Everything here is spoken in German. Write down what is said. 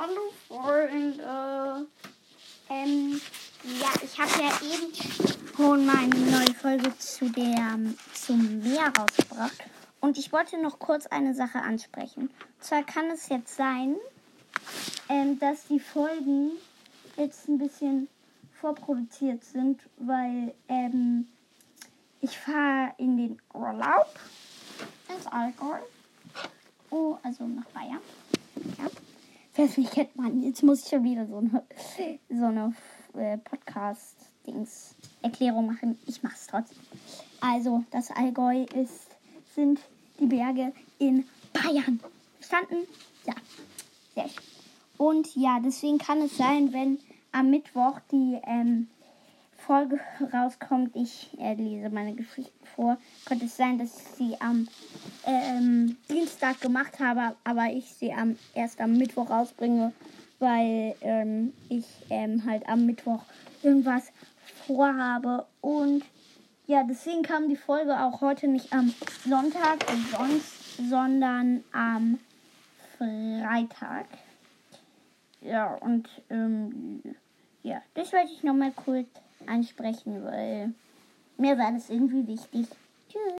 Hallo Freunde. Ähm, ja, ich habe ja eben schon meine neue Folge zu der, zum Meer rausgebracht. Und ich wollte noch kurz eine Sache ansprechen. Und zwar kann es jetzt sein, ähm, dass die Folgen jetzt ein bisschen vorproduziert sind, weil ähm, ich fahre in den Urlaub ins Allgäu. Oh, also nach Bayern. Wer es nicht kennt, man, jetzt muss ich schon wieder so eine, so eine äh, Podcast-Dings-Erklärung machen. Ich mach's trotzdem. Also, das Allgäu ist, sind die Berge in Bayern. Verstanden? Ja. Sehr schön. Und ja, deswegen kann es sein, wenn am Mittwoch die ähm, Folge rauskommt, ich äh, lese meine Geschichte vor, könnte es sein, dass ich sie am ähm, Dienstag gemacht habe, aber ich sie am, erst am Mittwoch rausbringe, weil ähm, ich ähm, halt am Mittwoch irgendwas vorhabe. Und ja, deswegen kam die Folge auch heute nicht am Sonntag sonst, sondern am Freitag. Ja, und ähm, ja, das wollte ich nochmal kurz ansprechen, weil mir war das irgendwie wichtig.